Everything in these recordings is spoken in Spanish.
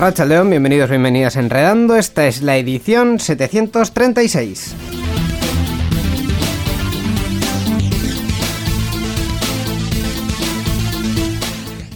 Arracha León, bienvenidos, bienvenidas a Enredando. Esta es la edición 736.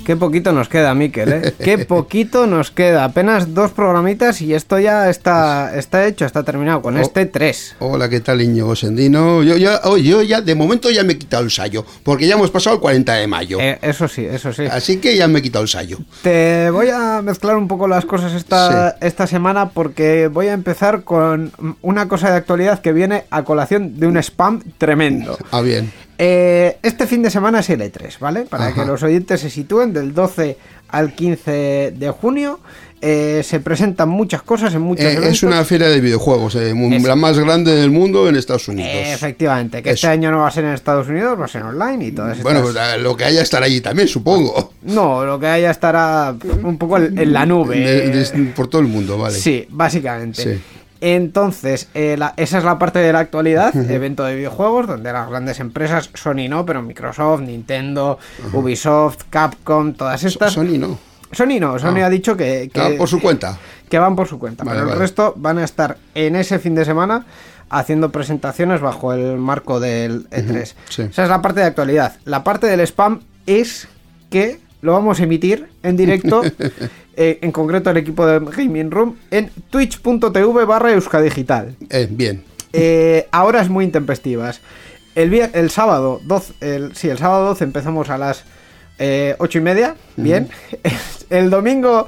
Qué poquito nos queda, Miquel, ¿eh? Qué poquito nos queda. Apenas dos programitas y esto ya está, está hecho, está terminado. Con Oh. este tres. Hola, ¿qué tal, Íñigo Sendino? Yo ya, oh, yo ya, de momento ya me he quitado el sallo, porque ya hemos pasado el 40 de mayo. Eh, eso sí, eso sí. Así que ya me he quitado el sallo. Te voy a mezclar un poco las cosas esta, esta semana porque voy a empezar con una cosa de actualidad que viene a colación de un spam tremendo. Ah, bien. Eh, este fin de semana es el E3, ¿vale? Para Ajá. que los oyentes se sitúen del 12 al 15 de junio. eh, se presentan muchas cosas en muchos Eh, es una feria de videojuegos, eh, Es- la más grande del mundo en Estados Unidos. Efectivamente, que este Eso. año no va a ser en Estados Unidos, va a ser online y todas estas... Bueno, lo que haya estar allí también, supongo. No, lo que haya estará un poco en en la nube. De- de- por todo el mundo, vale. Sí, básicamente. Sí. Entonces, eh, la- esa es la parte de la actualidad, evento de videojuegos, donde las grandes empresas, Sony no, pero Microsoft, Nintendo, Ubisoft, Capcom, todas estas... Sony no. Sony no, Sony Ah. ha dicho que, que, Ah, por su cuenta. que van por su cuenta, Vale, pero el resto van a estar en ese fin de semana haciendo presentaciones bajo el marco del E3. sí. Esa es la parte de actualidad. La parte del spam es que lo vamos a emitir en directo, eh, en concreto el equipo de Gaming Room, en twitch.tv barra euskadigital. Eh, bien. Eh, ahora es muy intempestivas. El, el sábado 12, el, sí, el sábado 12 empezamos a las eh, 8 y media, bien. El domingo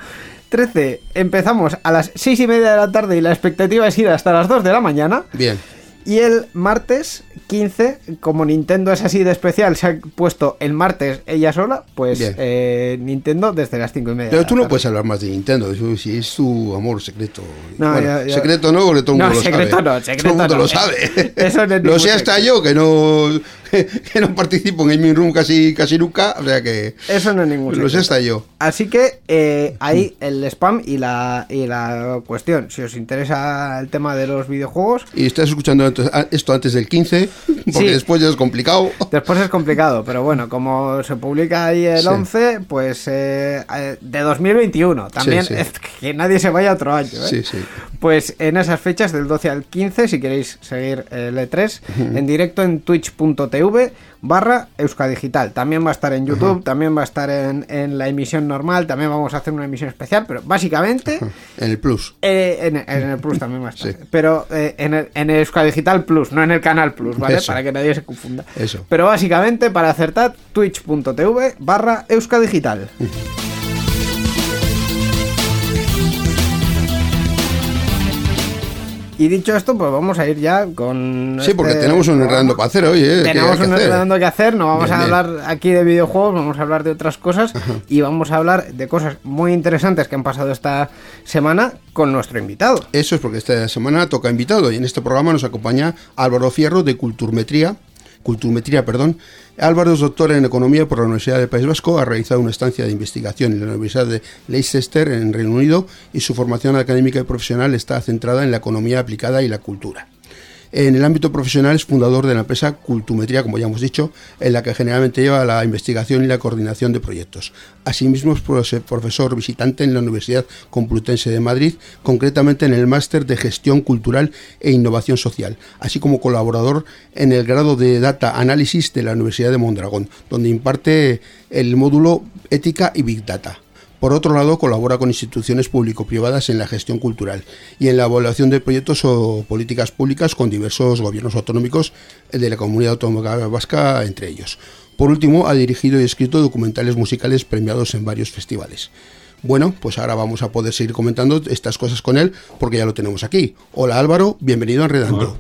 13 empezamos a las 6 y media de la tarde y la expectativa es ir hasta las 2 de la mañana. Bien. Y el martes 15, como Nintendo es así de especial, se ha puesto el martes ella sola, pues eh, Nintendo desde las 5 y media. Pero tú no tarde. puedes hablar más de Nintendo, sí es tu amor secreto. No, Bueno, secreto no, porque todo el No, mundo lo secreto sabe. no, secreto todo el mundo no. lo sabe. Eso no lo sé hasta secreto. yo, que no, que no participo en Gaming Room casi, casi nunca, o sea que Eso no es ningún lo sé secreto. hasta yo. Así que eh, ahí el spam y la, y la cuestión. Si os interesa el tema de los videojuegos, Y estás escuchando antes- a- esto antes del 15, porque Sí. después ya es complicado. después es complicado. Pero bueno, como se publica ahí el Sí. 11, pues eh, eh, de 2021. También Sí, sí. es que nadie se vaya otro año. ¿eh? Pues en esas fechas, del 12 al 15, si queréis seguir el E3, en directo en twitch.tv barra euskadigital. También va a estar en YouTube, también va a estar en, en la emisión normal, también vamos a hacer una emisión especial, pero básicamente... En el Plus. Eh, en, en el Plus también va a estar. Sí. Pero eh, en, el, en el Euskadigital Plus, no en el Canal Plus, ¿vale? Eso. Para que nadie se confunda. Eso. Pero básicamente, para acertar, twitch.tv barra Euskadigital. Y dicho esto, pues vamos a ir ya con. Sí, porque este tenemos un enredando para hacer hoy, ¿eh? Tenemos un enredando que hacer, no vamos Bien, a bien. hablar aquí de videojuegos, vamos a hablar de otras cosas y vamos a hablar de cosas muy interesantes que han pasado esta semana con nuestro invitado. Eso es porque esta semana toca invitado y en este programa nos acompaña Álvaro Fierro de Culturmetría. Culturmetría, perdón. Álvaro es doctor en Economía por la Universidad del País Vasco, ha realizado una estancia de investigación en la Universidad de Leicester, en Reino Unido, y su formación académica y profesional está centrada en la economía aplicada y la cultura. En el ámbito profesional es fundador de la empresa Cultumetría, como ya hemos dicho, en la que generalmente lleva la investigación y la coordinación de proyectos. Asimismo es profe- profesor visitante en la Universidad Complutense de Madrid, concretamente en el máster de Gestión Cultural e Innovación Social, así como colaborador en el grado de Data Análisis de la Universidad de Mondragón, donde imparte el módulo Ética y Big Data. Por otro lado, colabora con instituciones público-privadas en la gestión cultural y en la evaluación de proyectos o políticas públicas con diversos gobiernos autonómicos de la comunidad autónoma vasca, entre ellos. Por último, ha dirigido y escrito documentales musicales premiados en varios festivales. Bueno, pues ahora vamos a poder seguir comentando estas cosas con él porque ya lo tenemos aquí. Hola Álvaro, bienvenido a Enredando.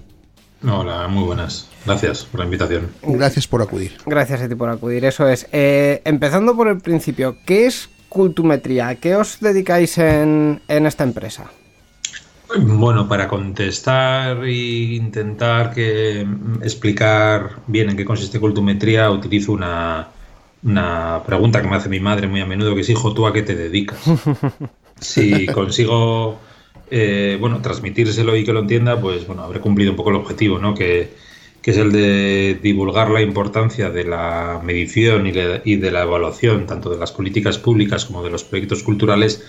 Hola, muy buenas. Gracias por la invitación. Gracias por acudir. Gracias a ti por acudir, eso es. Eh, empezando por el principio, ¿qué es cultumetría? ¿Qué os dedicáis en, en esta empresa? Bueno, para contestar e intentar que, explicar bien en qué consiste cultumetría, utilizo una, una pregunta que me hace mi madre muy a menudo, que es, hijo, ¿tú a qué te dedicas? Si consigo, eh, bueno, transmitírselo y que lo entienda, pues, bueno, habré cumplido un poco el objetivo, ¿no? Que, que es el de divulgar la importancia de la medición y, de la evaluación, tanto de las políticas públicas como de los proyectos culturales,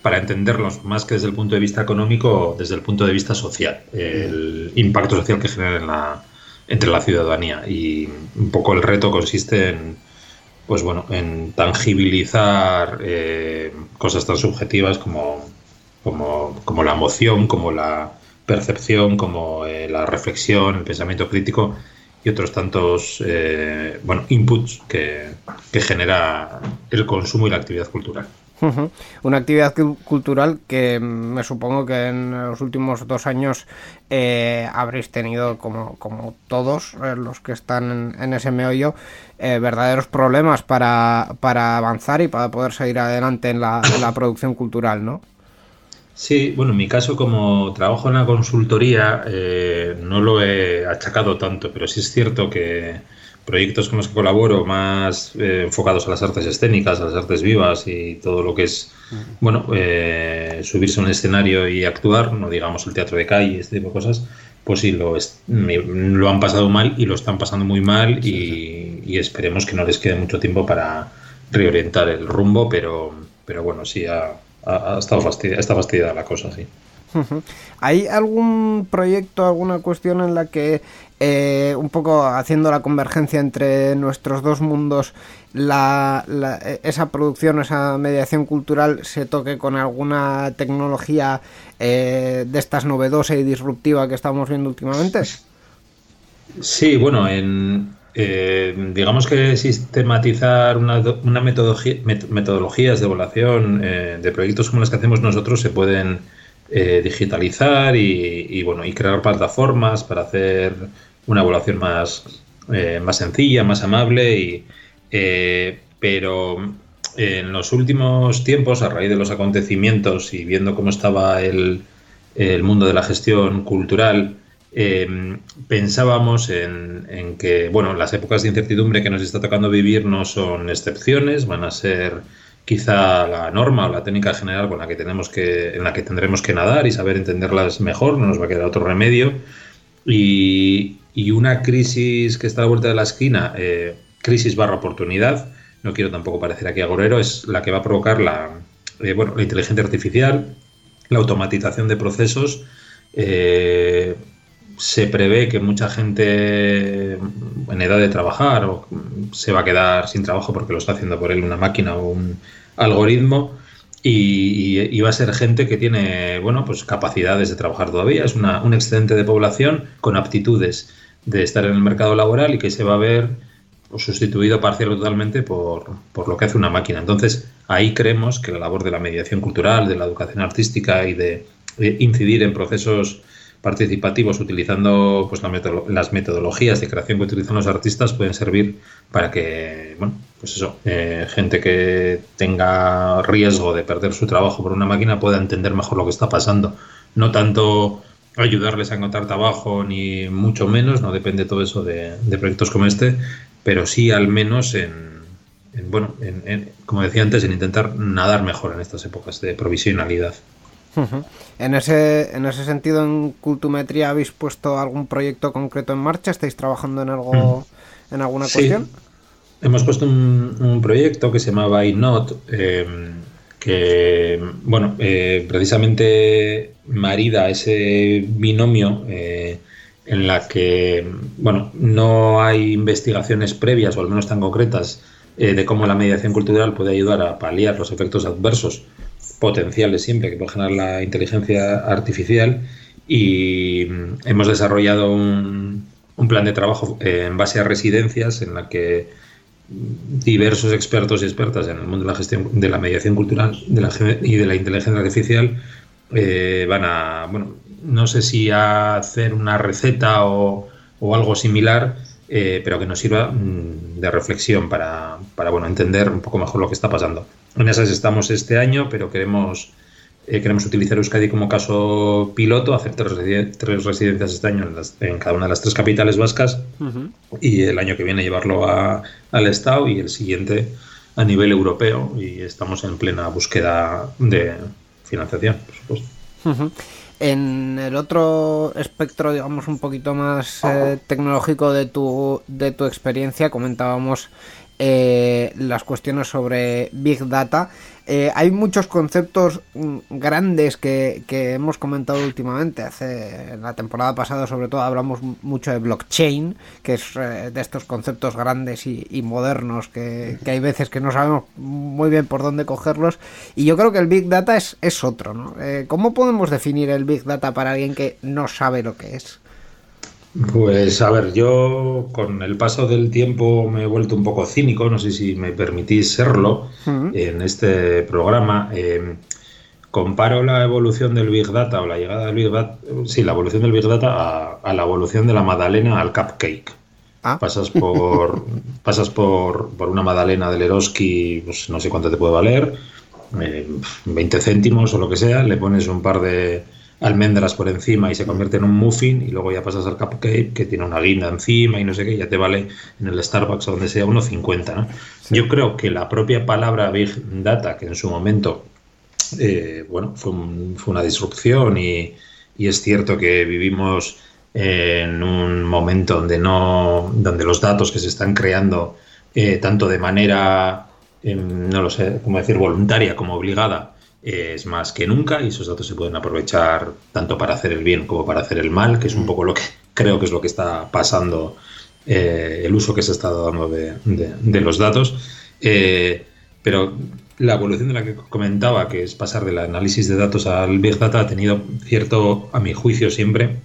para entenderlos más que desde el punto de vista económico, desde el punto de vista social, el impacto social que genera entre la ciudadanía. Y un poco el reto consiste en, pues bueno, en tangibilizar eh, cosas tan subjetivas como, como, la emoción, como la percepción, como eh, la reflexión, el pensamiento crítico y otros tantos eh, bueno, inputs que, que genera el consumo y la actividad cultural. Una actividad cultural que me supongo que en los últimos dos años eh, habréis tenido, como, como todos eh, los que están en, ese meollo, eh, verdaderos problemas para, para, avanzar y para poder seguir adelante en la, en la producción cultural, ¿no? Sí, bueno, en mi caso como trabajo en la consultoría no lo he achacado tanto, pero sí es cierto que proyectos con los que colaboro más eh, enfocados a las artes escénicas, a las artes vivas y todo lo que es, bueno, eh, subirse a un escenario y actuar, no digamos el teatro de calle, este tipo de cosas, pues sí, lo, lo han pasado mal y lo están pasando muy mal y, esperemos que no les quede mucho tiempo para reorientar el rumbo, pero, pero bueno, sí, ha, estado fastidiada, está fastidiada la cosa, sí. ¿Hay algún proyecto, alguna cuestión en la que eh, un poco haciendo la convergencia entre nuestros dos mundos, la, esa producción, esa mediación cultural se toque con alguna tecnología eh, de estas novedosa y disruptiva que estamos viendo últimamente? Sí, bueno, en, eh, digamos que sistematizar una, una metodología, metodologías de evaluación de proyectos como las que hacemos nosotros se pueden digitalizar y, y, bueno y crear plataformas para hacer una evaluación más, eh, más sencilla, más amable, y, eh, pero en los últimos tiempos, a raíz de los acontecimientos y viendo cómo estaba el, el mundo de la gestión cultural, em, pensábamos en, que bueno, las épocas de incertidumbre que nos está tocando vivir no son excepciones, van a ser quizá la norma o la técnica general con la que tenemos que, en la que tendremos que nadar y saber entenderlas mejor, no nos va a quedar otro remedio. Y, y una crisis que está a la vuelta de la esquina, eh, crisis barra oportunidad, no quiero tampoco parecer aquí agorero, es la que va a provocar la, eh, bueno, la inteligencia artificial, la automatización de procesos. Eh, se prevé que mucha gente en edad de trabajar se va a quedar sin trabajo porque lo está haciendo por él una máquina o un algoritmo y, va a ser gente que tiene bueno pues capacidades de trabajar todavía es una, un excedente de población con aptitudes de estar en el mercado laboral y que se va a ver pues, sustituido parcial o totalmente por, por, lo que hace una máquina. Entonces, ahí creemos que la labor de la mediación cultural, de la educación artística y de, incidir en procesos participativos utilizando pues, las metodologías de creación que utilizan los artistas pueden servir para que, bueno, pues eso, eh, gente que tenga riesgo de perder su trabajo por una máquina pueda entender mejor lo que está pasando. No tanto ayudarles a encontrar trabajo, ni mucho menos, no depende todo eso de, proyectos como este, pero sí al menos en, bueno, en, como decía antes, en intentar nadar mejor en estas épocas de provisionalidad. En ese, en ese sentido, en Cultumetría habéis puesto algún proyecto concreto en marcha, ¿estáis trabajando en algo, en alguna cuestión? Hemos puesto un, proyecto que se llamaba iNot, eh, que, bueno, eh, precisamente marida ese binomio eh, en la que, bueno, no hay investigaciones previas, o al menos tan concretas, eh, de cómo la mediación cultural puede ayudar a paliar los efectos adversos potenciales siempre que puede generar la inteligencia artificial y mm, hemos desarrollado un, plan de trabajo eh, en base a residencias en la que diversos expertos y expertas en el mundo de la gestión de la mediación cultural y de la inteligencia artificial eh, van a, bueno, no sé si a hacer una receta o, o algo similar, eh, pero que nos sirva mm, de reflexión para, para, bueno, entender un poco mejor lo que está pasando. En esas estamos este año, pero queremos eh, queremos utilizar Euskadi como caso piloto, hacer tres, residencias este año en, cada una de las tres capitales vascas y el año que viene llevarlo al Estado y el siguiente a nivel europeo y estamos en plena búsqueda de financiación, por supuesto. En el otro espectro, digamos, un poquito más eh, tecnológico de tu, de tu experiencia, comentábamos eh, las cuestiones sobre Big Data. Eh, hay muchos conceptos mm, grandes que, hemos comentado últimamente. Hace la temporada pasada, sobre todo, hablamos mucho de blockchain, que es eh, de estos conceptos grandes y, modernos que, hay veces que no sabemos muy bien por dónde cogerlos. Y yo creo que el Big Data es, es otro. ¿no? ¿Cómo podemos definir el Big Data para alguien que no sabe lo que es? Pues a ver, yo con el paso del tiempo me he vuelto un poco cínico, no sé si me permitís serlo en este programa. Em, comparo la evolución del Big Data o la llegada del Big Data, sí, la evolución del Big Data a, la evolución de la magdalena al cupcake. Ah. Pasas por pasas por, por una magdalena del Eroski, pues no sé cuánto te puede valer, 20 em, céntimos o lo que sea, le pones un par de almendras por encima y se convierte en un muffin y luego ya pasas al cupcake que tiene una guinda encima y no sé qué, ya te vale en el Starbucks o donde sea 1,50. ¿no? Yo creo que la propia palabra Big Data, que en su momento eh, bueno, fue, fue, una disrupción y, y, es cierto que vivimos en un momento donde no donde los datos que se están creando eh, tanto de manera em, no lo sé cómo decir voluntaria como obligada es más que nunca y esos datos se pueden aprovechar tanto para hacer el bien como para hacer el mal, que es un poco lo que creo que es lo que está pasando, eh, el uso que se está dando de, los datos. Eh, pero la evolución de la que comentaba, que es pasar del análisis de datos al Big Data, ha tenido cierto, a mi juicio siempre,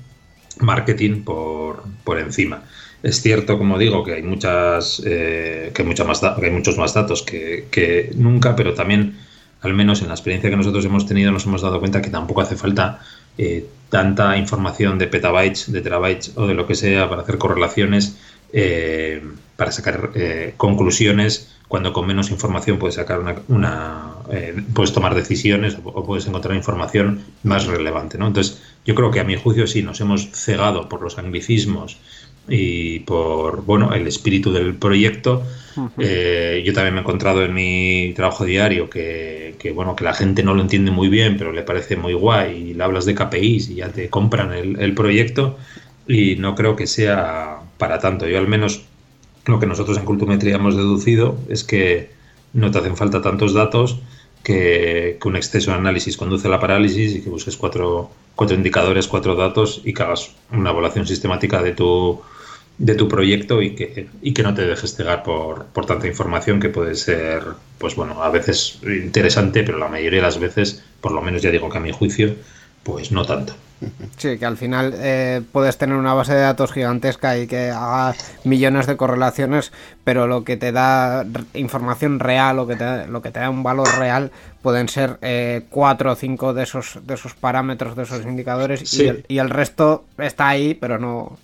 marketing por, por encima. Es cierto, como digo, que hay muchas, eh, que, más que hay muchos más datos que, que nunca, pero también al menos en la experiencia que nosotros hemos tenido, nos hemos dado cuenta que tampoco hace falta eh, tanta información de petabytes, de terabytes o de lo que sea para hacer correlaciones, eh, para sacar eh, conclusiones, cuando con menos información puedes sacar una, puedes tomar decisiones o, puedes encontrar información más relevante. ¿no? Entonces, yo creo que a mi juicio sí nos hemos cegado por los anglicismos y por bueno el espíritu del proyecto. Eh, yo también me he encontrado en mi trabajo diario que, bueno que la gente no lo entiende muy bien, pero le parece muy guay y le hablas de KPIs y ya te compran el, proyecto y no creo que sea para tanto. Yo al menos lo que nosotros en Cultumetría hemos deducido es que no te hacen falta tantos datos que, que un exceso de análisis conduce a la parálisis y que busques cuatro, cuatro indicadores, cuatro datos y que hagas una evaluación sistemática de tu de tu proyecto y que, y que no te dejes cegar por, por, tanta información que puede ser, pues bueno, a veces interesante, pero la mayoría de las veces, por lo menos ya digo que a mi juicio, pues no tanto. Sí, que al final eh, puedes tener una base de datos gigantesca y que haga millones de correlaciones, pero lo que te da información real o que te, lo que te da un valor real pueden ser eh, cuatro o cinco de esos, de esos parámetros, de esos indicadores y, el, y el resto está ahí, pero no,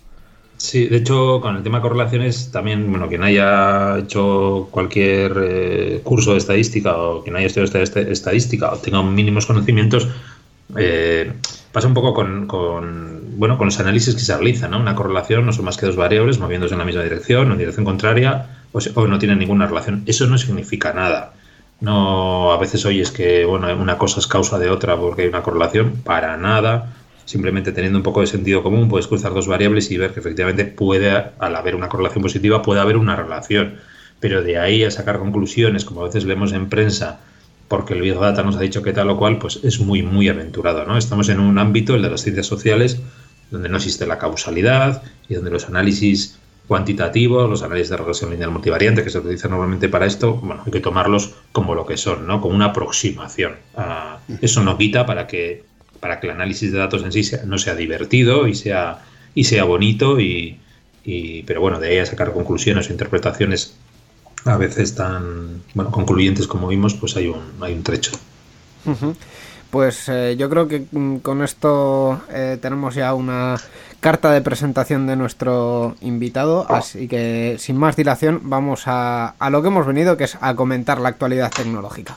Sí, de hecho, con el tema de correlaciones, también, bueno, quien haya hecho cualquier eh, curso de estadística o quien haya estudiado estadística o tenga mínimos conocimientos, eh, pasa un poco con, bueno, con los análisis que se realizan, ¿no? Una correlación no son más que dos variables moviéndose en la misma dirección o en dirección contraria o, o no tienen ninguna relación. Eso no significa nada. No, a veces oyes que, bueno, una cosa es causa de otra porque hay una correlación, para nada simplemente teniendo un poco de sentido común puedes cruzar dos variables y ver que efectivamente puede, al haber una correlación positiva, puede haber una relación. Pero de ahí a sacar conclusiones, como a veces leemos en prensa, porque el Big Data nos ha dicho que tal o cual, pues es muy, muy aventurado, ¿no? Estamos en un ámbito, el de las ciencias sociales, donde no existe la causalidad y donde los análisis cuantitativos, los análisis de regresión lineal multivariante que se utilizan normalmente para esto, bueno, hay que tomarlos como lo que son, ¿no? Como una aproximación. eso no quita para que, para que el análisis de datos en sí no sea divertido y sea, y sea bonito, y, pero bueno, de ahí a sacar conclusiones o interpretaciones a veces tan bueno, concluyentes como vimos, pues hay un, hay un trecho. Pues eh, yo creo que mm, con esto eh, tenemos ya una carta de presentación de nuestro invitado, así que sin más dilación vamos a, a lo que hemos venido, que es a comentar la actualidad tecnológica.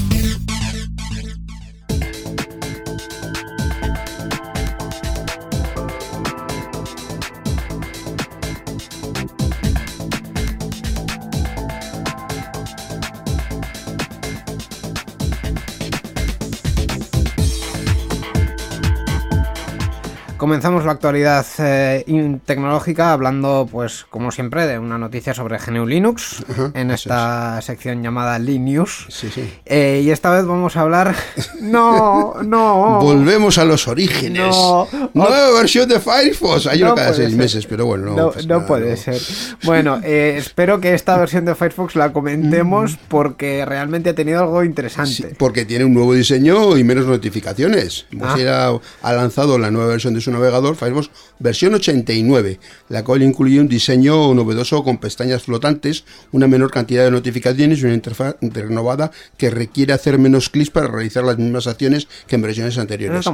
Comenzamos la actualidad eh, tecnológica hablando, pues, como siempre, de una noticia sobre GNU Linux en esta sección llamada Linux. Sí, sí. Eh, y esta vez vamos a hablar. no, no. Volvemos a los orígenes. No. Nueva versión de Firefox. Hay uno cada seis meses, pero bueno, no. No, puede ser. Bueno, eh, espero que esta versión de Firefox la comentemos mm. porque realmente ha tenido algo interesante. porque tiene un nuevo diseño y menos notificaciones. Mozilla ah. ha lanzado la nueva versión de su navegador Firefox versión 89, la cual incluye un diseño novedoso con pestañas flotantes, una menor cantidad de notificaciones y una interfaz renovada que requiere hacer menos clics para realizar las mismas acciones que en versiones anteriores.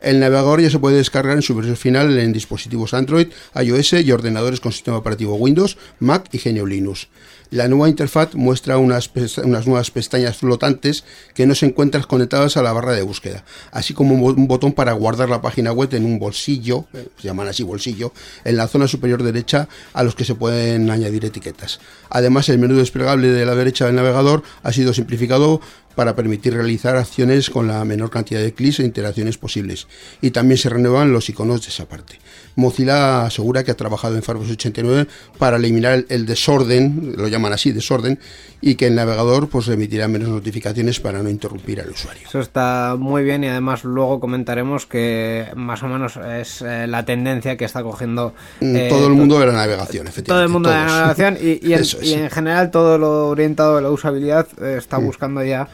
El navegador ya se puede descargar en su versión final en dispositivos Android, iOS y ordenadores con sistema operativo Windows, Mac y GNU Linux. La nueva interfaz muestra unas, unas, nuevas pestañas flotantes que no se encuentran conectadas a la barra de búsqueda, así como un botón para guardar la página web en un bolsillo, se llaman así bolsillo, en la zona superior derecha a los que se pueden añadir etiquetas. Además, el menú desplegable de la derecha del navegador ha sido simplificado para permitir realizar acciones con la menor cantidad de clics e interacciones posibles. Y también se renuevan los iconos de esa parte. Mozilla asegura que ha trabajado en Firefox 89 para eliminar el, desorden, lo llaman así, desorden, y que el navegador pues emitirá menos notificaciones para no interrumpir al usuario. Eso está muy bien y además luego comentaremos que más o menos es eh, la tendencia que está cogiendo mm, eh, todo el mundo de la navegación, efectivamente. Todo el mundo de la navegación y, en, general todo lo orientado a la usabilidad eh, está mm. buscando ya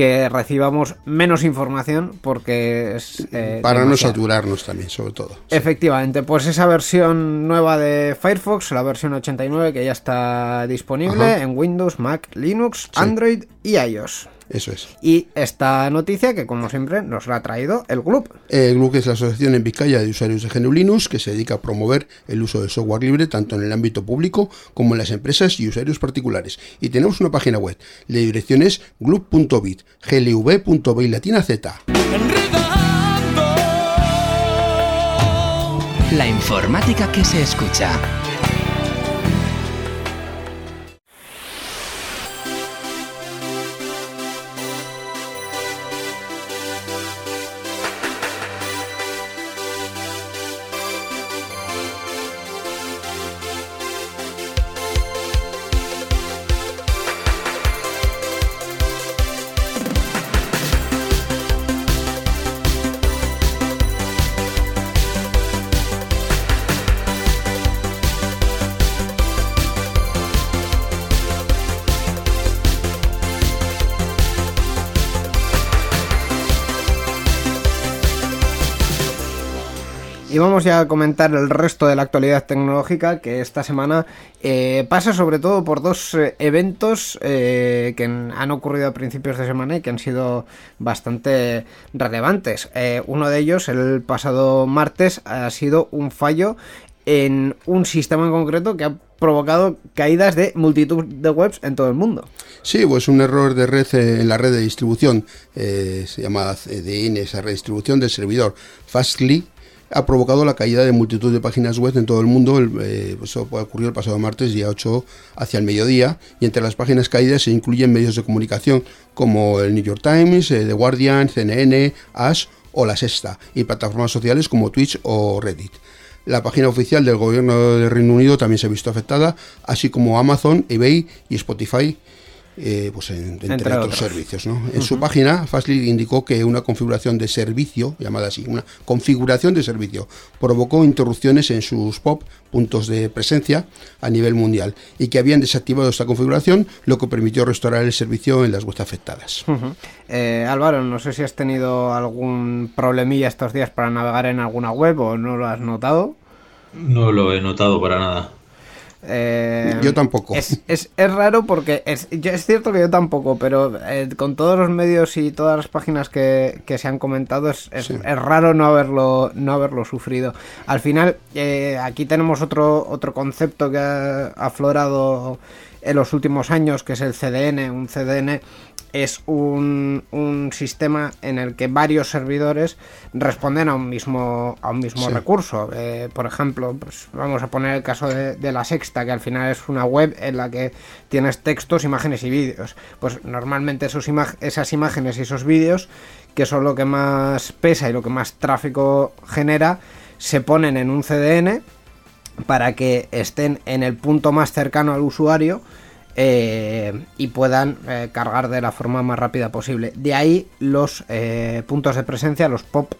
que recibamos menos información porque es... Eh, Para no saturarnos también, sobre todo. Efectivamente, pues esa versión nueva de Firefox, la versión 89 que ya está disponible en Windows, Mac, Linux, Android y iOS. Eso es. Y esta noticia que, como siempre, nos la ha traído el GLUB. El GLUB es la Asociación en Vizcaya de Usuarios de GNU Linux que se dedica a promover el uso del software libre tanto en el ámbito público como en las empresas y usuarios particulares. Y tenemos una página web. La dirección es glub.bit, glv.bit latina z. La informática que se escucha. Vamos ya a comentar el resto de la actualidad tecnológica que esta semana eh, pasa sobre todo por dos eh, eventos eh, que han ocurrido a principios de semana y que han sido bastante relevantes. uno de ellos, el pasado martes, ha sido un fallo en un sistema en concreto que ha provocado caídas de multitud de webs en todo el mundo. Sí, pues un error de red en la red de distribución, se llama CDN, esa redistribución del servidor Fastly, ha provocado la caída de multitud de páginas web en todo el mundo. El, eh, eso ocurrió el pasado martes, día 8, hacia el mediodía. Y entre las páginas caídas se incluyen medios de comunicación como el New York Times, eh, The Guardian, CNN, Ash o La Sexta, y plataformas sociales como Twitch o Reddit. La página oficial del gobierno de Reino Unido también se ha visto afectada, así como Amazon, eBay y Spotify eh, pues en- entre, Entre otros, otros. servicios. ¿no? En su página, Fastly indicó que una configuración de servicio, llamada así, una configuración de servicio, provocó interrupciones en sus POP, puntos de presencia, a nivel mundial, y que habían desactivado esta configuración, lo que permitió restaurar el servicio en las webs afectadas. Eh, Álvaro, no sé si has tenido algún problemilla estos días para navegar en alguna web o no lo has notado. No lo he notado para nada. Eh, Yo tampoco. Es, es- es raro porque es, es cierto que yo tampoco, pero eh, con todos los medios y todas las páginas que, que se han comentado es, es- Sí. es raro no haberlo, no haberlo sufrido. Al final, eh, aquí tenemos otro, otro concepto que ha aflorado en los últimos años, que es el CDN. Un CDN es un, un sistema en el que varios servidores responden a un mismo, a un mismo Sí. recurso. Eh, por ejemplo, pues vamos a poner el caso de, de la sexta, que al final es una web en la que tienes textos, imágenes y vídeos. Pues normalmente esos esas imágenes y esos vídeos, que son lo que más pesa y lo que más tráfico genera, se ponen en un CDN para que estén en el punto más cercano al usuario eh, y puedan eh, cargar de la forma más rápida posible. De ahí los eh, puntos de presencia, los POP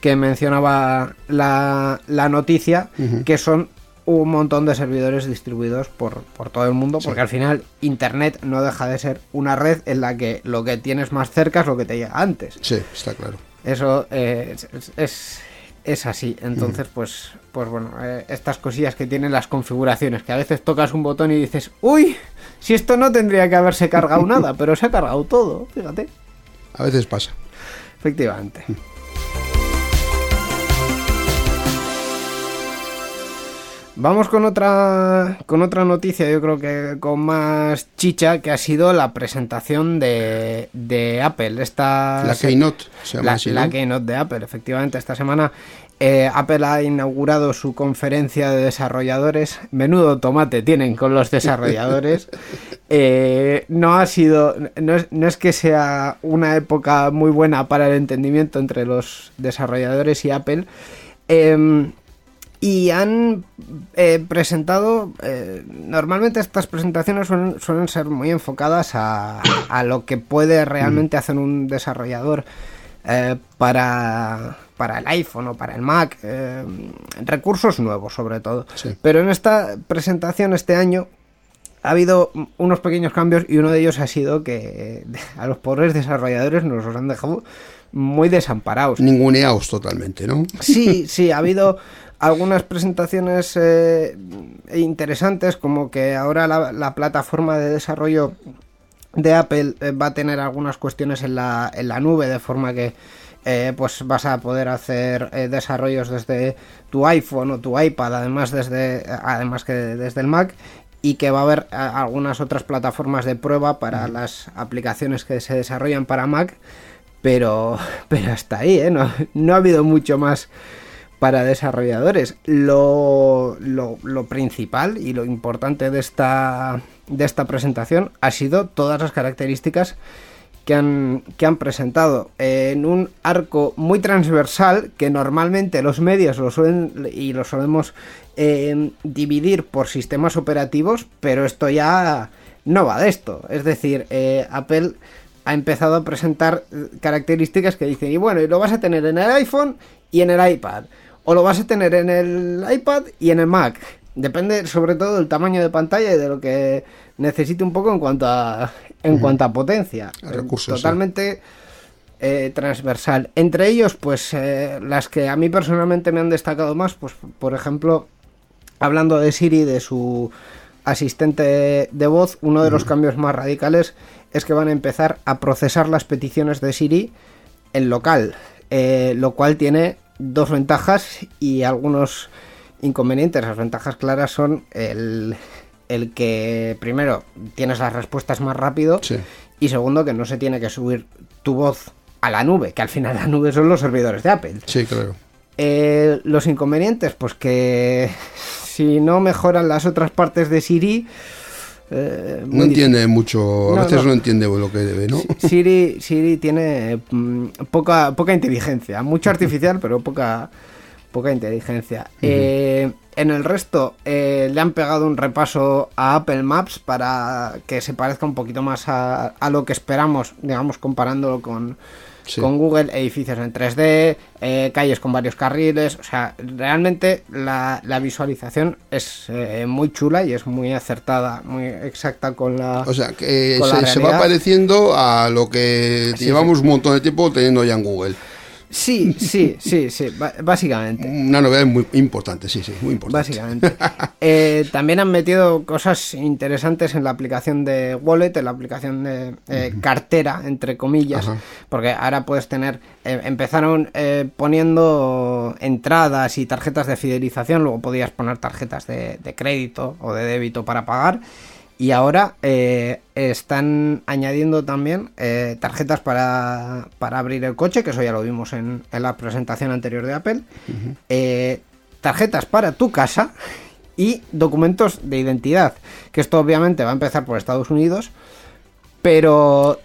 que mencionaba la, la noticia, que son un montón de servidores distribuidos por, por todo el mundo, porque al final Internet no deja de ser una red en la que lo que tienes más cerca es lo que te llega antes. Sí, está claro. Eso es, es- es- es así. Entonces, pues, pues bueno, eh, estas cosillas que tienen las configuraciones, que a veces tocas un botón y dices, uy, si esto no tendría que haberse cargado nada, pero se ha cargado todo, fíjate. A veces pasa. Efectivamente. Vamos con otra con otra noticia, yo creo que con más chicha, que ha sido la presentación de, de Apple. Esta La Keynote se llama la, así, la ¿no? Keynote de Apple, efectivamente. Esta semana eh, Apple ha inaugurado su conferencia de desarrolladores. Menudo tomate tienen con los desarrolladores. Eh, no ha sido, no es, no es que sea una época muy buena para el entendimiento entre los desarrolladores y Apple. Em, y han eh, presentado, eh, normalmente estas presentaciones suelen, suelen ser muy enfocadas a, a lo que puede realmente hacer un desarrollador eh, para, para el iPhone o para el Mac, eh, recursos nuevos sobre todo. Sí. Pero en esta presentación este año ha habido unos pequeños cambios y uno de ellos ha sido que a los pobres desarrolladores nos los han dejado muy desamparados. Ninguneaos totalmente, ¿no? Sí, sí, ha habido algunas presentaciones eh, interesantes, como que ahora la, la plataforma de desarrollo de Apple eh, va a tener algunas cuestiones en la, en la nube, de forma que eh, pues vas a poder hacer eh, desarrollos desde tu iPhone o tu iPad, además desde además que desde el Mac y que va a haber a- algunas otras plataformas de prueba para las aplicaciones que se desarrollan para Mac, pero pero hasta ahí, ¿eh? no, no ha habido mucho más para desarrolladores. Lo, lo, principal y lo importante de esta, de esta presentación ha sido todas las características que han, que han presentado en un arco muy transversal que normalmente los medios lo suelen y lo solemos eh, dividir por sistemas operativos, pero esto ya no va de esto. Es decir, eh, Apple ha empezado a presentar eh, características que dicen, y bueno, y lo vas a tener en el iPhone y en el iPad, o lo vas a tener en el iPad y en el Mac. Depende sobre todo del tamaño de pantalla y de lo que necesite un poco en cuanto a en cuanto a potencia. Recursos, sí. Totalmente eh, transversal. Entre ellos, pues eh, las que a mí personalmente me han destacado más, pues por ejemplo, hablando de Siri, de su asistente de voz, uno de los cambios más radicales es que van a empezar a procesar las peticiones de Siri en local, eh, lo cual tiene dos ventajas y algunos inconvenientes. Las ventajas claras son el, el que, primero, tienes las respuestas más rápido Sí. y segundo, que no se tiene que subir tu voz a la nube, que al final la nube son los servidores de Apple. Sí, claro. Eh, los inconvenientes, pues que si no mejoran las otras partes de Siri... eh, No entiende mucho, a No, veces no. no. entiende lo que debe, ¿no? Siri, Siri tiene mm, poca, poca inteligencia, mucho artificial, pero poca, poca inteligencia. Eh, en el resto eh, le han pegado un repaso a Apple Maps para que se parezca un poquito más a, a lo que esperamos, digamos, comparándolo con, Sí. con Google, edificios en 3D, eh, calles con varios carriles, o sea, realmente la, la visualización es eh, muy chula y es muy acertada, muy exacta con la... O sea, que se, se va pareciendo a lo que Sí, llevamos un montón de tiempo teniendo ya en Google. Sí, sí, sí, sí, básicamente. Una novedad muy importante, sí, sí, muy importante. Básicamente. Eh, también han metido cosas interesantes en la aplicación de Wallet, en la aplicación de eh, cartera, entre comillas, Ajá. porque ahora puedes tener, eh, empezaron eh, poniendo entradas y tarjetas de fidelización, luego podías poner tarjetas de, de crédito o de débito para pagar. Y ahora eh, están añadiendo también eh, tarjetas para, para abrir el coche, que eso ya lo vimos en, en la presentación anterior de Apple. Eh, tarjetas para tu casa y documentos de identidad. Que esto obviamente va a empezar por Estados Unidos. Pero...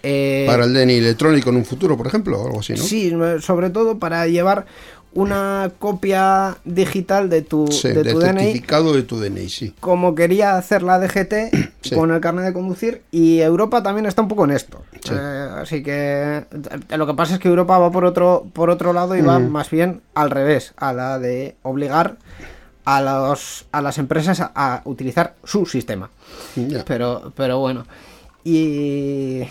Para el DNI electrónico en un futuro, por ejemplo, o algo así, ¿no? Sí, sobre todo para llevar una copia digital de tu, Sí, de tu DNI certificado de tu DNI, sí. como quería hacer la DGT Sí. con el carnet de conducir y Europa también está un poco en esto. Sí. Eh, así que eh, lo que pasa es que Europa va por otro por otro lado y va más bien al revés, a la de obligar a los a las empresas a, a utilizar su sistema. Pero pero bueno. Y,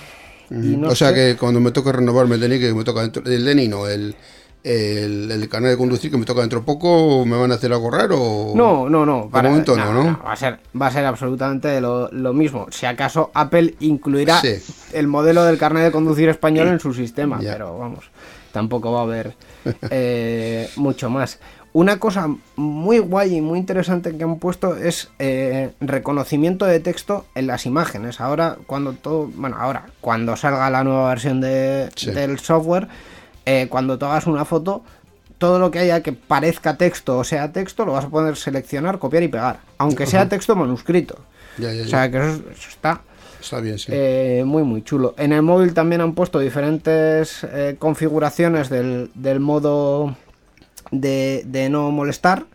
y no o sea sé. que cuando me toque renovarme el DNI, que me toca el DNI no, el, el, el carnet de conducir que me toca dentro de poco, ¿me van a hacer algo raro? o- No, no, no. De momento no, ¿no? Va a ser, va a ser absolutamente lo, lo mismo. Si acaso Apple incluirá Sí. el modelo del carnet de conducir español en su sistema, Ya. pero vamos, tampoco va a haber eh, mucho más. Una cosa muy guay y muy interesante que han puesto es eh, reconocimiento de texto en las imágenes. Ahora, cuando todo, bueno, ahora, cuando salga la nueva versión de- Sí. del software, eh, cuando tú hagas una foto, todo lo que haya que parezca texto o sea texto, lo vas a poder seleccionar, copiar y pegar, aunque sea texto manuscrito. Ya, ya, O sea, que eso, eso está Está bien, sí. eh, muy, muy chulo. En el móvil también han puesto diferentes eh, configuraciones del, del modo de, de no molestar.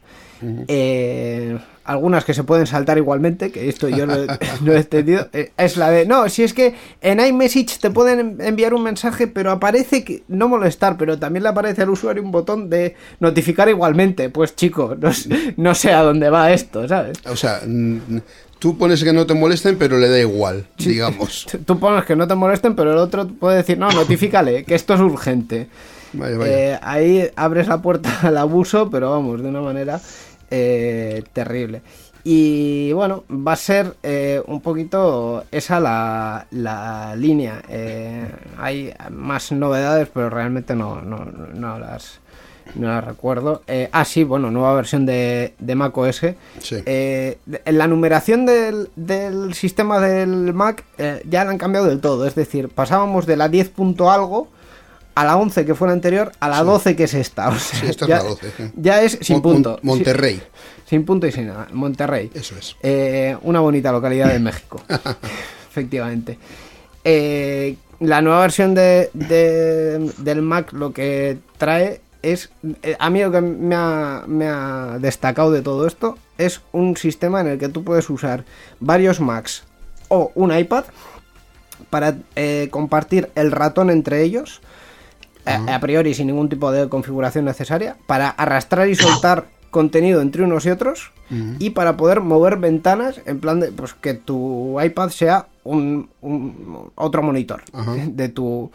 Eh, algunas que se pueden saltar igualmente, que esto yo no, he- no he entendido. Eh, es la de, no, si es que en iMessage te pueden enviar un mensaje, pero aparece que no molestar, pero también le aparece al usuario un botón de notificar igualmente. Pues chico, no, sé- no sé a dónde va esto, ¿sabes? O sea, tú pones que no te molesten, pero le da igual, digamos. Tú- Tú pones que no te molesten, pero el otro puede decir, no, notifícale, que esto es urgente. Vaya, vaya. Eh, ahí abres la puerta al abuso, pero vamos, de una manera eh, terrible. Y bueno, va a ser eh, un poquito esa la, la línea. Eh, hay más novedades, pero realmente no, no, no las, no las recuerdo. Eh, ah, sí, bueno, nueva versión de, de Mac OS. Sí. Eh, la numeración del, del sistema del Mac eh, ya la han cambiado del todo. Es decir, pasábamos de la 10 punto algo a la 11 que fue la anterior a la 12 que es esta. O sea, Sí, esta es ya, la 12, sí. ya es sin punto. Mon- Monterrey. Sin, sin punto y sin nada. Monterrey. Eso es. Eh, una bonita localidad de México. Efectivamente. Eh, la nueva versión de, de- del Mac lo que trae es. eh, a mí lo que me ha, me ha destacado de todo esto es un sistema en el que tú puedes usar varios Macs o un iPad para eh, compartir el ratón entre ellos. A, a priori sin ningún tipo de configuración necesaria para arrastrar y soltar contenido entre unos y otros y para poder mover ventanas en plan de pues que tu iPad sea un, un- otro monitor de tu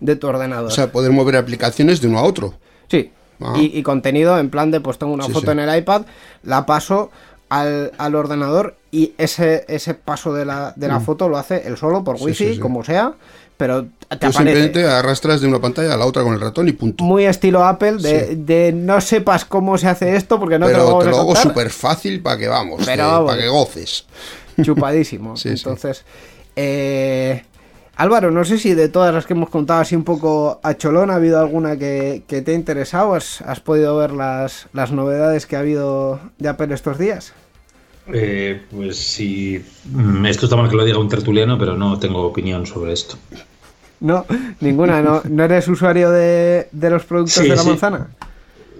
de tu ordenador. O sea, poder mover aplicaciones de uno a otro. Sí. Y, y contenido en plan de pues tengo una Sí, foto sí. en el iPad, la paso al, al ordenador y ese, ese paso de la, de la foto lo hace él solo por Mm. Sí, wifi, sí, sí. como sea, pero te Tú aparece. simplemente arrastras de una pantalla a la otra con el ratón y punto. Muy estilo Apple, de, Sí. de no sepas cómo se hace esto porque no te lo pero vamos te lo a hago súper fácil para que vamos, Pero para que goces. chupadísimo. Sí, sí. Entonces, eh, Álvaro, no sé si de todas las que hemos contado así un poco a cholón, ¿ha habido alguna que, que te ha interesado? ¿Has, has podido ver las, las novedades que ha habido de Apple estos días? Eh, pues sí, esto está mal que lo diga un tertuliano, pero no tengo opinión sobre esto. No, ninguna, ¿no, ¿no eres usuario de, de los productos Sí, de la sí. manzana?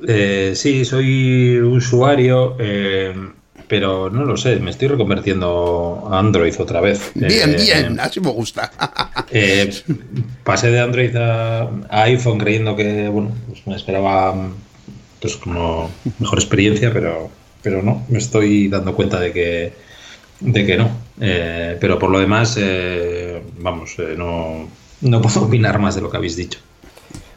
Eh, sí, soy usuario, eh, pero no lo sé, me estoy reconvertiendo a Android otra vez. Bien, Eh, bien, así me gusta. Eh, pasé de Android a, a iPhone creyendo que, bueno, pues me esperaba pues como mejor experiencia, pero, pero no, me estoy dando cuenta de que, de que no. Eh, pero por lo demás, eh, vamos, eh, no, no puedo opinar más de lo que habéis dicho.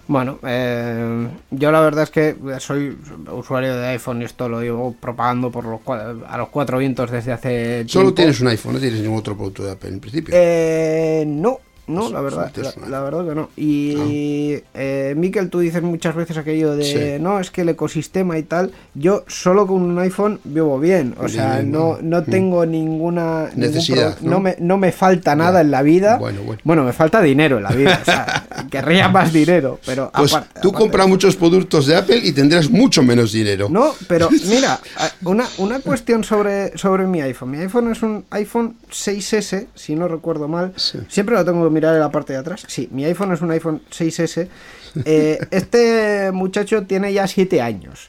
Bueno, eh, yo la verdad es que soy usuario de iPhone y esto lo llevo propagando por los, a los cuatro vientos desde hace Solo tiempo. tienes un iPhone, no tienes ningún otro producto de Apple en principio. Eh, no, no, Pues la verdad, la, verdad que no. Y eh, Miquel, tú dices muchas veces aquello de Sí. no, es que el ecosistema y tal. Yo solo con un iPhone vivo bien, o sea, Bien, no, ¿no? no tengo ninguna Necesidad, ¿no? me, no me falta nada en la vida. Bueno, bueno. me falta dinero en la vida, o sea, querría más dinero, pero Pues aparte- tú compras muchos productos de Apple y tendrás mucho menos dinero. no, pero mira, una, una cuestión sobre, sobre mi iPhone. Mi iPhone es un iPhone 6S, si no recuerdo mal. Sí. Siempre lo tengo mirar en la parte de atrás. Sí, mi iPhone es un iPhone 6S. Eh, este muchacho tiene ya 7 años.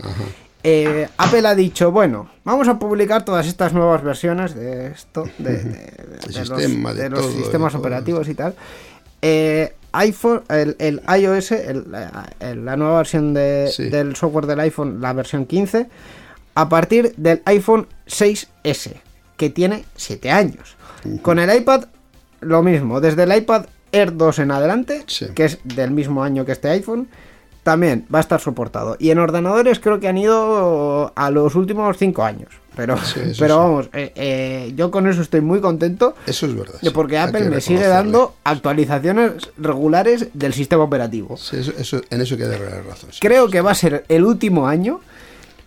Eh, Apple ha dicho, bueno, vamos a publicar todas estas nuevas versiones de esto, de, de- de- de los, de sistemas operativos y tal. Eh, iPhone, el, el iOS, el- la, el- la nueva versión Sí. del software del iPhone, la versión 15, a partir del iPhone 6S, que tiene 7 años. Con el iPad, lo mismo, desde el iPad Air 2 en adelante, Sí. que es del mismo año que este iPhone, también va a estar soportado. Y en ordenadores creo que han ido a los últimos 5 años. Pero, Sí, pero sí. vamos, eh, eh, yo con eso estoy muy contento. Eso es verdad. Porque Apple me sigue dando actualizaciones regulares del sistema operativo. Sí, eso, eso- en eso hay que darle la razón. Creo que va a ser el último año.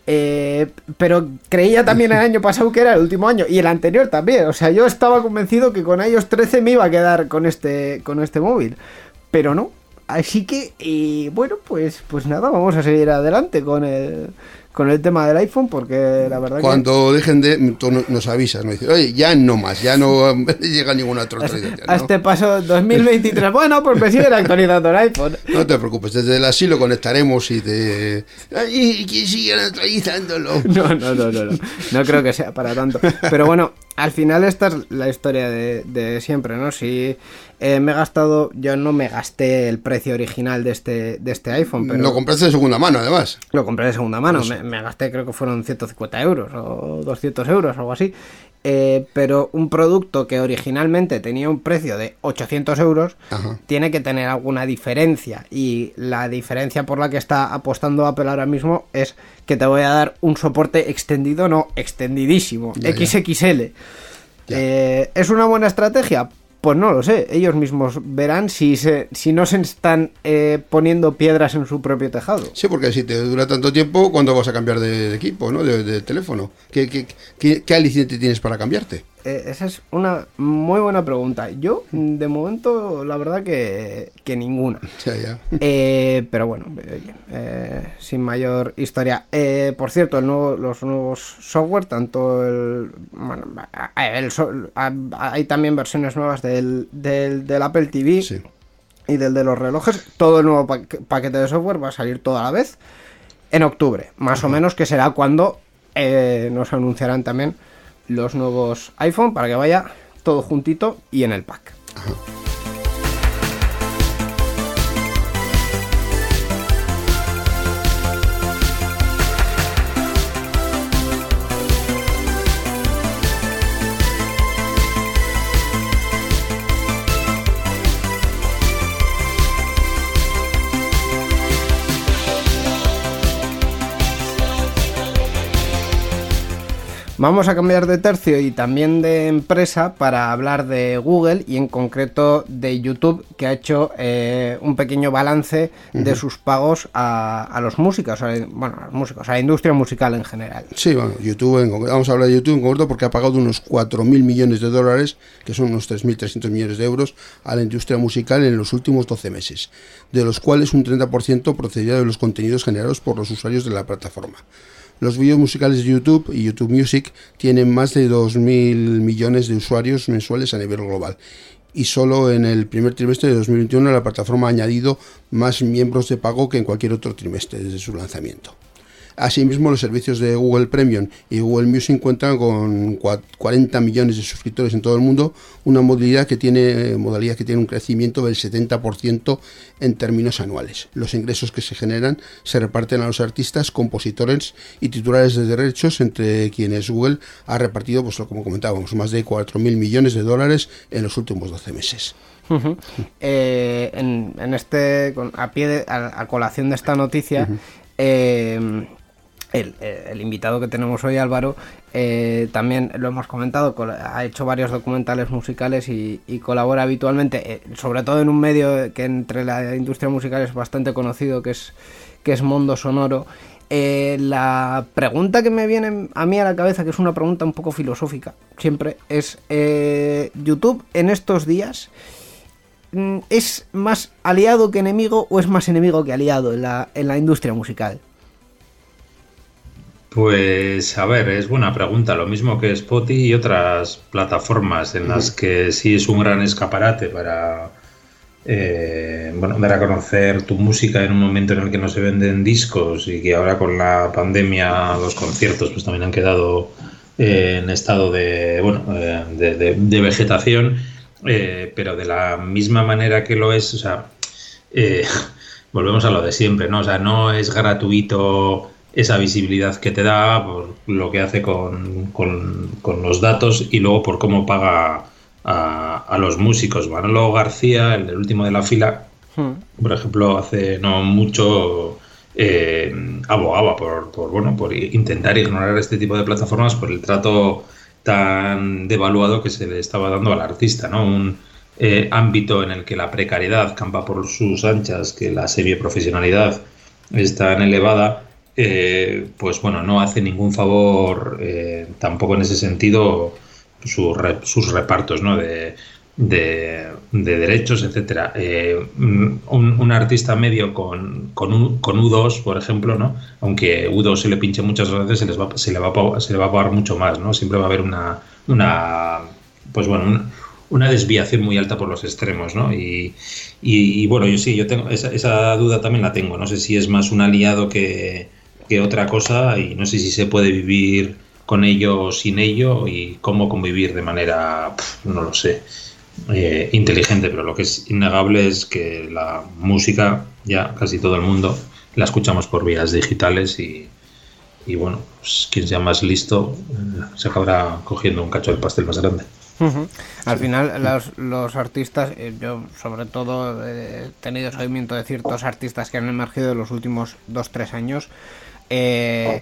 Eh, pero creía también el año pasado que era el último año y el anterior también. O sea, yo estaba convencido que con iOS 13 me iba a quedar con este, con este móvil. Pero no. Así que, y bueno, pues, pues nada, vamos a seguir adelante con el, con el tema del iPhone porque la verdad que... Cuando dejen de. Tú no- nos avisas, nos dices, oye, ya no más, ya no llega ninguna otra actualización. A ¿no? este paso 2023. Bueno, pues me siguen actualizando el iPhone. No te preocupes, desde el asilo conectaremos y te. ¡Ay, que sigan actualizándolo! No, no, no, no, no. No creo que sea para tanto. Pero bueno, al final esta es la historia de, de siempre, ¿no? Si eh, me he gastado, yo no me gasté el precio original de este, de este iPhone, pero Lo compraste de segunda mano, además. lo compré de segunda mano. Me, me gasté, creo que fueron 150 euros o 200 euros, algo así. Eh, pero un producto que originalmente tenía un precio de 800 euros Ajá. tiene que tener alguna diferencia y la diferencia por la que está apostando Apple ahora mismo es que te voy a dar un soporte extendido, no extendidísimo, Ya, ya. XXL. Ya. Eh, ¿Es una buena estrategia? Pues no lo sé, ellos mismos verán si, se, si no se están eh, poniendo piedras en su propio tejado. Sí, porque si te dura tanto tiempo, ¿cuándo vas a cambiar de, equipo, ¿no? De, de teléfono. ¿Qué, qué, qué, qué aliciente tienes para cambiarte? Eh, esa es una muy buena pregunta. Yo, de momento, la verdad que, que ninguna. Ya, ya. Eh, pero bueno, eh, eh, sin mayor historia. Eh, por cierto, el nuevo- los nuevos software, tanto el, bueno, el hay también versiones nuevas del, del, del Apple TV Sí. y del de los relojes. Todo el nuevo pa- paquete de software va a salir todo a la vez en octubre, más o menos, que será cuando eh, nos anunciarán también los nuevos iPhone para que vaya todo juntito y en el pack. Vamos a cambiar de tercio y también de empresa para hablar de Google y en concreto de YouTube que ha hecho eh, un pequeño balance de sus pagos a, los músicos, a, bueno, a los músicos, a la industria musical en general. Sí, bueno, YouTube, en, vamos a hablar de YouTube en concreto porque ha pagado unos 4.000 millones de dólares, que son unos 3.300 millones de euros, a la industria musical en los últimos 12 meses, de los cuales un 30% procedía de los contenidos generados por los usuarios de la plataforma. Los vídeos musicales de YouTube y YouTube Music tienen más de 2.000 millones de usuarios mensuales a nivel global. Y solo en el primer trimestre de 2021 la plataforma ha añadido más miembros de pago que en cualquier otro trimestre desde su lanzamiento. Asimismo, los servicios de Google Premium y Google Music cuentan con 40 millones de suscriptores en todo el mundo, una modalidad que tiene, modalidad que tiene un crecimiento del 70% en términos anuales. Los ingresos que se generan se reparten a los artistas, compositores y titulares de derechos, entre quienes Google ha repartido, pues como comentábamos, más de 4.000 millones de dólares en los últimos 12 meses. Eh, en, este, a pie de, a, colación de esta noticia, eh, el, invitado que tenemos hoy, Álvaro, eh, también lo hemos comentado, ha hecho varios documentales musicales y, colabora habitualmente, eh, sobre todo en un medio que entre la industria musical es bastante conocido, que es, que es Mundo Sonoro. la pregunta que me viene a mí a la cabeza, que es una pregunta un poco filosófica, siempre, es YouTube en estos días mm, ¿Es más aliado que enemigo o es más enemigo que aliado en la, en la industria musical? Pues a ver, es buena pregunta. Lo mismo que Spotify y otras plataformas en las que sí es un gran escaparate para eh, bueno, dar a conocer tu música en un momento en el que no se venden discos y que ahora con la pandemia los conciertos pues también han quedado eh, en estado de bueno eh, de, vegetación, pero de la misma manera que lo es, o sea, volvemos a lo de siempre, ¿no? O sea, no es gratuito esa visibilidad que te da por lo que hace con, los datos y luego por cómo paga a, los músicos. Manolo García, el del último de la fila, hmm. por ejemplo, hace no mucho eh, abogaba por, bueno, por intentar ignorar este tipo de plataformas por el trato tan devaluado que se le estaba dando al artista, ¿no? Un eh, ámbito en el que la precariedad campa por sus anchas, que la semiprofesionalidad es tan elevada eh, pues bueno, no hace ningún favor eh, tampoco en ese sentido sus repartos ¿no? de, derechos, etcétera. Eh, un, artista medio con, con, U2, por ejemplo, ¿no? aunque U2 se le pinche muchas veces, se, les va, se, le va a, se le va a pagar mucho más, ¿no? Siempre va a haber una, una pues bueno, una desviación muy alta por los extremos, ¿no? Y, bueno, yo sí, yo tengo esa, esa, duda también la tengo. No sé si es más un aliado que, que otra cosa y no sé si se puede vivir con ello o sin ello y cómo convivir de manera, no lo sé, eh, inteligente, pero lo que es innegable es que la música, ya casi todo el mundo, la escuchamos por vías digitales y, y bueno, pues, quien sea más listo eh, se acabará cogiendo un cacho del pastel más grande. Al final, los, los artistas, eh, yo sobre todo he tenido seguimiento de ciertos artistas que han emergido en los últimos 2-3 años, eh,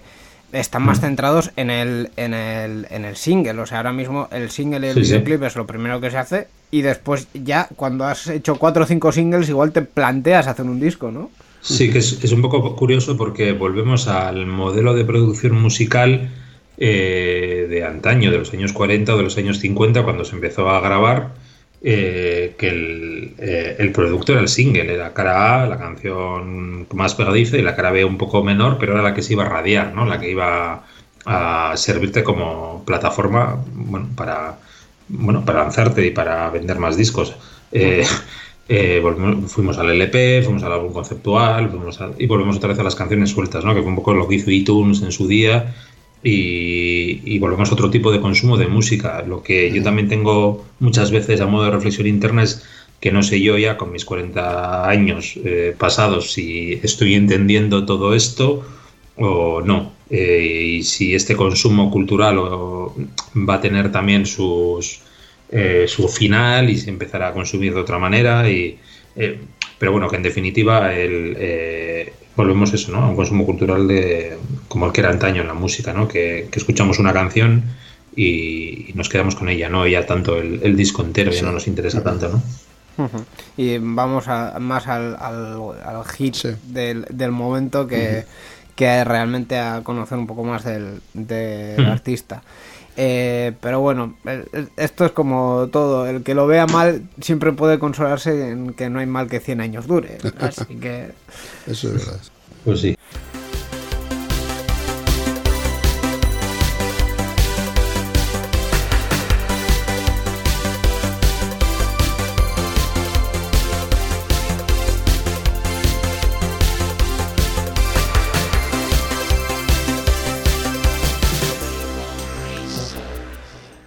están más centrados en el, en, el, en el single. O sea, ahora mismo el single y el videoclip es lo primero que se hace y después ya cuando has hecho cuatro o cinco singles igual te planteas hacer un disco, ¿no? Sí, que es, un poco curioso porque volvemos al modelo de producción musical eh, de antaño, de los años 40 o de los años 50, cuando se empezó a grabar eh, que el, eh, el, producto era el single, era cara A, la canción más pegadiza, y la cara B un poco menor, pero era la que se iba a radiar, ¿no? la que iba a servirte como plataforma bueno, para, bueno, para lanzarte y para vender más discos. Eh, fuimos al LP, fuimos al álbum conceptual, y volvemos otra vez a las canciones sueltas, ¿no? que fue un poco lo que hizo iTunes en su día y, volvemos a otro tipo de consumo de música. Lo que yo también tengo muchas veces a modo de reflexión interna es que no sé yo ya con mis 40 años eh, pasados si estoy entendiendo todo esto o no. Eh, y si este consumo cultural va a tener también sus, eh, su final y se empezará a consumir de otra manera. Y, pero bueno, que en definitiva el volvemos eso, ¿no? A un consumo cultural de como el que era antaño en la música, ¿no? Que, que escuchamos una canción y nos quedamos con ella, no ya tanto el, el disco entero, ya no nos interesa tanto, ¿no? Y vamos a- más al, al, al hit Sí. del, del momento que, que realmente a conocer un poco más del, del artista. Eh, pero bueno, el- el- esto es como todo. El que lo vea mal siempre puede consolarse en que no hay mal que 100 años dure. Así que Eso es verdad. Pues sí.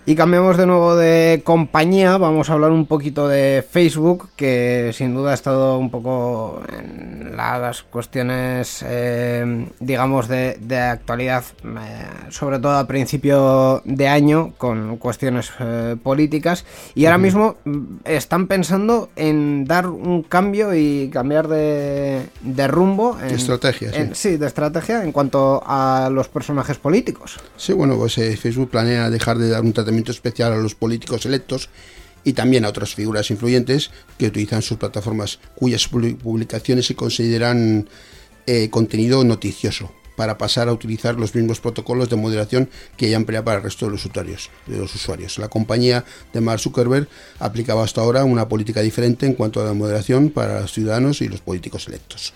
Y cambiamos de nuevo de compañía, vamos a hablar un poquito de Facebook, que sin duda ha estado un poco en las cuestiones, eh, digamos, de, de actualidad, eh, sobre todo a principio de año, con cuestiones eh, políticas. Y ahora mismo mm, están pensando en dar un cambio y cambiar de, de rumbo. En, De estrategia, sí. en- sí, de estrategia en cuanto a los personajes políticos. Sí, bueno, pues Facebook planea dejar de dar un tratamiento especial a los políticos electos y también a otras figuras influyentes que utilizan sus plataformas cuyas publi- publicaciones se consideran eh, contenido noticioso para pasar a utilizar los mismos protocolos de moderación que ya emplea para el resto de los usuarios. De los usuarios. La compañía de Mark Zuckerberg aplicaba hasta ahora una política diferente en cuanto a la moderación para los ciudadanos y los políticos electos.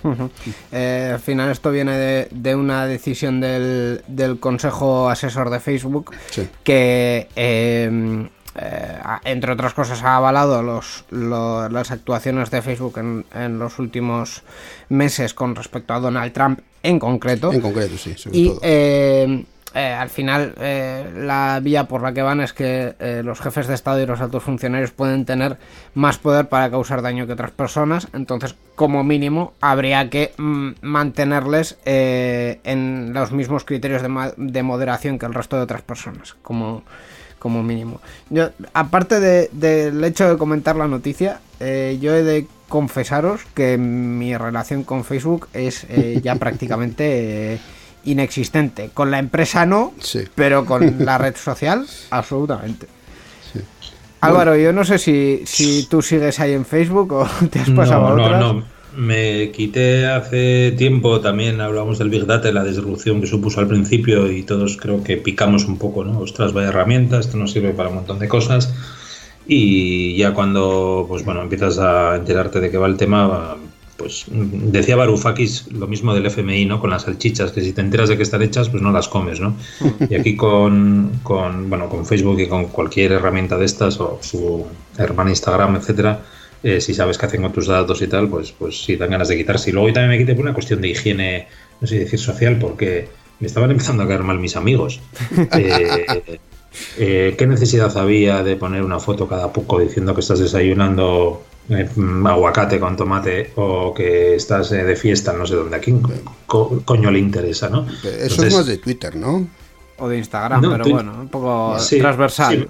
Eh, al final esto viene de, de una decisión del, del Consejo Asesor de Facebook Sí. que, eh, eh, entre otras cosas, ha avalado los, las actuaciones de Facebook en, en los últimos meses con respecto a Donald Trump en concreto. En concreto, sí, sobre Y todo. eh, eh, al final eh, la vía por la que van es que eh, los jefes de Estado y los altos funcionarios pueden tener más poder para causar daño que otras personas. Entonces, como mínimo, habría que mm, mantenerles eh, en los mismos criterios de, de moderación que el resto de otras personas, como, como mínimo. Yo, aparte de- del hecho de comentar la noticia, eh, yo he de confesaros que mi relación con Facebook es eh, ya prácticamente eh, inexistente. Con la empresa no, Sí. pero con la red social, absolutamente. Álvaro, yo no sé si, si tú sigues ahí en Facebook o te has pasado a No, otras. no, no. Me quité hace tiempo, también hablamos del Big Data, la disrupción que supuso al principio y todos creo que picamos un poco, ¿no? Ostras, vaya herramienta, esto nos sirve para un montón de cosas. Y ya cuando, pues bueno, empiezas a enterarte de qué va el tema, pues decía Varoufakis lo mismo del FMI, ¿no? Con las salchichas, que si te enteras de que están hechas, pues no las comes, ¿no? Y aquí con, con, bueno, con Facebook y con cualquier herramienta de estas, o su hermana Instagram, etcétera, eh, si sabes qué hacen con tus datos y tal, pues, pues sí dan ganas de quitarse. Y luego yo también me quité por una cuestión de higiene, no sé si decir social, porque me estaban empezando a caer mal mis amigos. Eh, eh, ¿Qué necesidad había de poner una foto cada poco diciendo que estás desayunando eh, mm, aguacate con tomate o que estás eh, de fiesta no sé dónde? ¿A quién co- coño le interesa, no? Eso Entonces- es más de Twitter, ¿no? O de Instagram, No, pero tú- bueno, un poco Sí, transversal. Sí,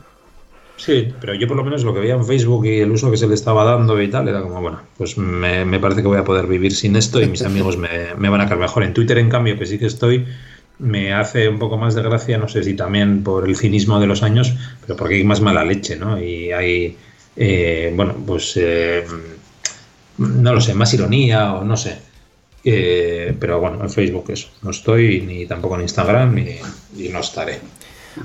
Sí, pero yo por lo menos lo que veía en Facebook y el uso que se le estaba dando y tal, era como, bueno, pues me, parece que voy a poder vivir sin esto y mis amigos me, van a caer mejor. En Twitter, en cambio, que sí que estoy, me hace un poco más de gracia, no sé si también por el cinismo de los años, pero porque hay más mala leche, ¿no? Y hay, eh, bueno, pues, eh, no lo sé, más ironía o no sé. Eh, pero bueno, en Facebook eso, no estoy ni tampoco en Instagram y no estaré.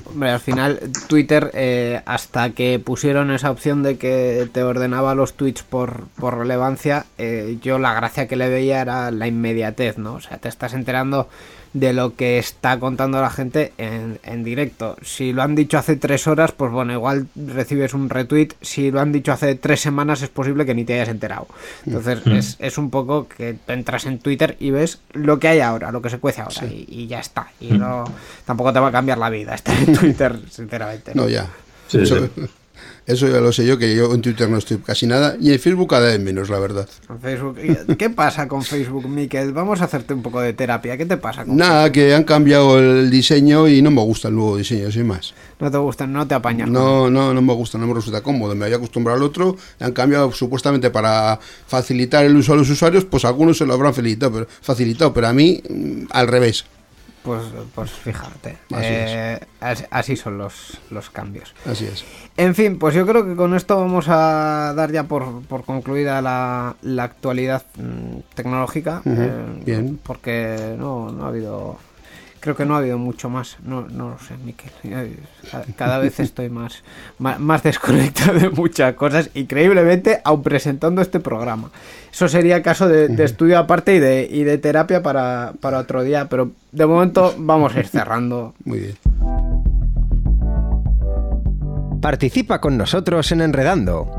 Hombre, al final Twitter, eh, hasta que pusieron esa opción de que te ordenaba los tweets por, por relevancia, eh, yo la gracia que le veía era la inmediatez, ¿no? O sea, te estás enterando de lo que está contando la gente en, en directo. Si lo han dicho hace tres horas, pues bueno, igual recibes un retweet. Si lo han dicho hace tres semanas, es posible que ni te hayas enterado. Entonces, es, es un poco que entras en Twitter y ves lo que hay ahora, lo que se cuece ahora, y, y ya está. Y no, tampoco te va a cambiar la vida estar en Twitter, sinceramente. No, ya. Sí, Eso- sí. Eso ya lo sé yo, que yo en Twitter no estoy casi nada. Y en Facebook cada vez menos, la verdad. Facebook. ¿Qué pasa con Facebook, Miquel? Vamos a hacerte un poco de terapia. ¿Qué te pasa con Nada, que han cambiado el diseño y no me gusta el nuevo diseño, sin más. No te gusta, no te apañas. No, no, no me gusta, no me resulta cómodo. Me había acostumbrado al otro. Han cambiado supuestamente para facilitar el uso a los usuarios. Pues algunos se lo habrán facilitado, pero, facilitado, pero a mí mm, al revés. Pues, pues fíjate. Así Eh, as- así son los, los cambios. Así es. En fin, pues yo creo que con esto vamos a dar ya por, por concluida la, la actualidad mm, tecnológica. Eh, bien. Porque no, no ha habido. Creo que no ha habido mucho más. No, no lo sé, Miquel. Cada, vez estoy más, más, más desconectado de muchas cosas. Increíblemente, aun presentando este programa. Eso sería caso de, de estudio aparte y de, y de terapia para, para otro día. Pero de momento vamos a ir cerrando. Muy bien. Participa con nosotros en Enredando.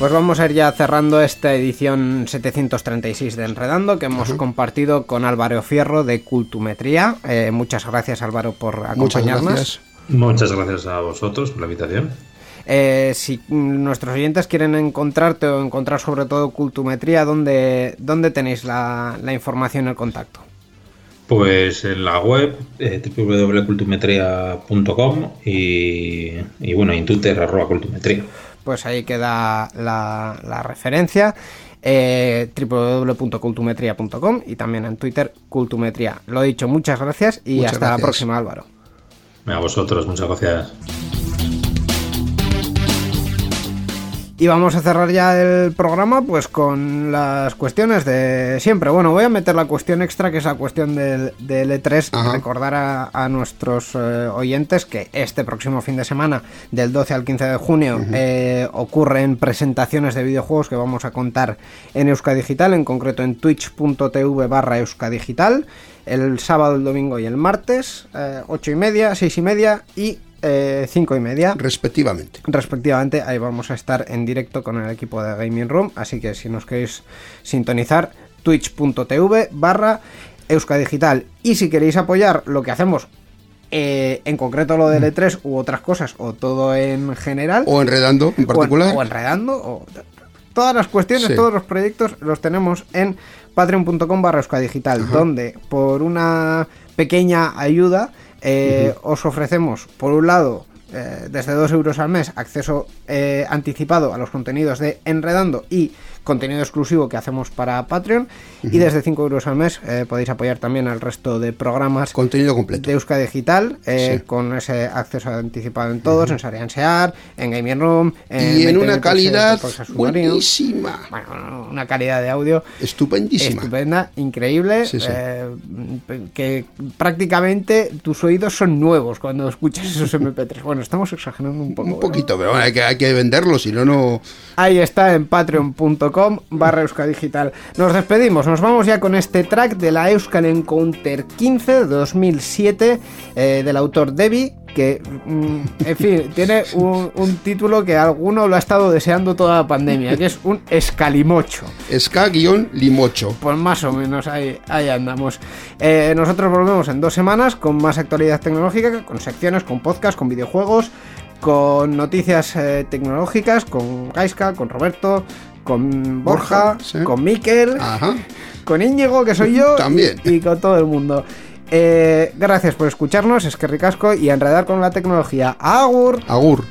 Pues vamos a ir ya cerrando esta edición 736 de Enredando que hemos compartido con Álvaro Fierro de Cultumetría. Eh, muchas gracias Álvaro por Muchas acompañarnos. gracias. Muchas gracias a vosotros por la invitación. Eh, si nuestros oyentes quieren encontrarte o encontrar sobre todo Cultumetría, ¿dónde, dónde tenéis la, la información y el contacto? Pues en la web eh, www.cultumetría.com y, y bueno, en Twitter arroba cultumetría. Pues ahí queda la, la referencia. Eh, www.cultumetría.com y también en Twitter Cultumetría. Lo dicho, muchas gracias y Muchas hasta la próxima Álvaro. A vosotros, muchas gracias. Y vamos a cerrar ya el programa pues con las cuestiones de siempre. Bueno, voy a meter la cuestión extra que es la cuestión del, del E3. Ajá. Recordar a, a nuestros eh, oyentes que este próximo fin de semana, del 12 al 15 de junio, eh, ocurren presentaciones de videojuegos que vamos a contar en Euskadigital, en concreto en twitch.tv barra Euskadigital, el sábado, el domingo y el martes, eh, 8 y media, 6 y media y eh, 5 y media Respectivamente. respectivamente. Ahí vamos a estar en directo con el equipo de Gaming Room. Así que si nos queréis sintonizar, twitch.tv barra Euskadigital. Y si queréis apoyar lo que hacemos, eh, en concreto lo del E3 u otras cosas, o todo en general, O enredando en o particular. o enredando, o todas las cuestiones, Sí. todos los proyectos los tenemos en patreon.com barra Euskadigital, donde por una pequeña ayuda eh, os ofrecemos, por un lado, eh, desde 2 euros al mes, acceso eh, anticipado a los contenidos de Enredando y contenido exclusivo que hacemos para Patreon, y desde 5 euros al mes eh, podéis apoyar también al resto de programas Contenido completo. de Euska Digital, eh, Sí. con ese acceso anticipado en todos, en Sarian Sear, en Gaming Room, y en 20 una calidad buenísima. Bueno, una calidad de audio Estupendísima. estupenda, increíble, Sí, sí. eh, que prácticamente tus oídos son nuevos cuando escuchas esos MP3. Bueno, estamos exagerando un poco. Un ¿verdad? poquito, pero bueno, hay que, hay que venderlo, si no, no. Ahí está en patreon.com barra Digital. Nos despedimos, nos vamos ya con este track de la Euskal Encounter 15 2007 eh, del autor Debbie, que, mm, en fin, tiene un, un título que alguno lo ha estado deseando toda la pandemia, que es un escalimocho. Ska-limocho. Pues más o menos ahí, ahí andamos. Eh, nosotros volvemos en dos semanas con más actualidad tecnológica, con secciones, con podcast, con videojuegos, con noticias eh, tecnológicas, con Gaiska, con Roberto, con Borja, Borja, sí. con Miquel, Ajá. con Íñigo, que soy yo, También. y, y con todo el mundo. Eh, gracias por escucharnos, es que ricasco y a enredar con la tecnología. Agur. Agur.